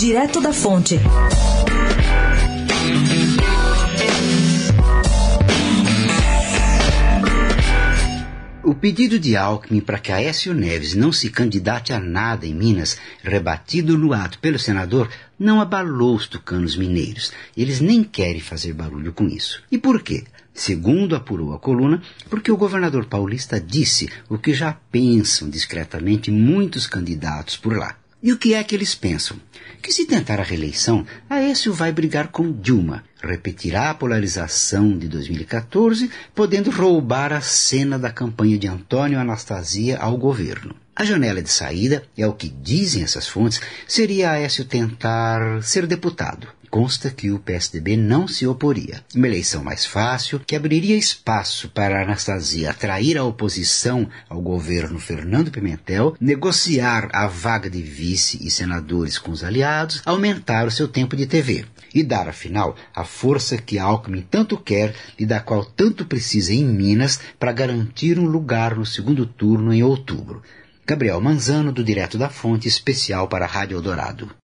Direto da Fonte. O pedido de Alckmin para que Aécio Neves não se candidate a nada em Minas, rebatido no ato pelo senador, não abalou os tucanos mineiros. Eles nem querem fazer barulho com isso. E por quê? Segundo apurou a coluna, porque o governador paulista disse o que já pensam discretamente muitos candidatos por lá. E o que é que eles pensam? Que se tentar a reeleição, Aécio vai brigar com Dilma, repetirá a polarização de 2014, podendo roubar a cena da campanha de Antônio Anastasia ao governo. A janela de saída, é o que dizem essas fontes, seria Aécio tentar ser deputado consta que o PSDB não se oporia. Uma eleição mais fácil, que abriria espaço para Anastasia atrair a oposição ao governo Fernando Pimentel, negociar a vaga de vice e senadores com os aliados, aumentar o seu tempo de TV e dar, afinal, a força que Alckmin tanto quer e da qual tanto precisa em Minas para garantir um lugar no segundo turno em outubro. Gabriel Manzano, do Direto da Fonte, especial para a Rádio Eldorado.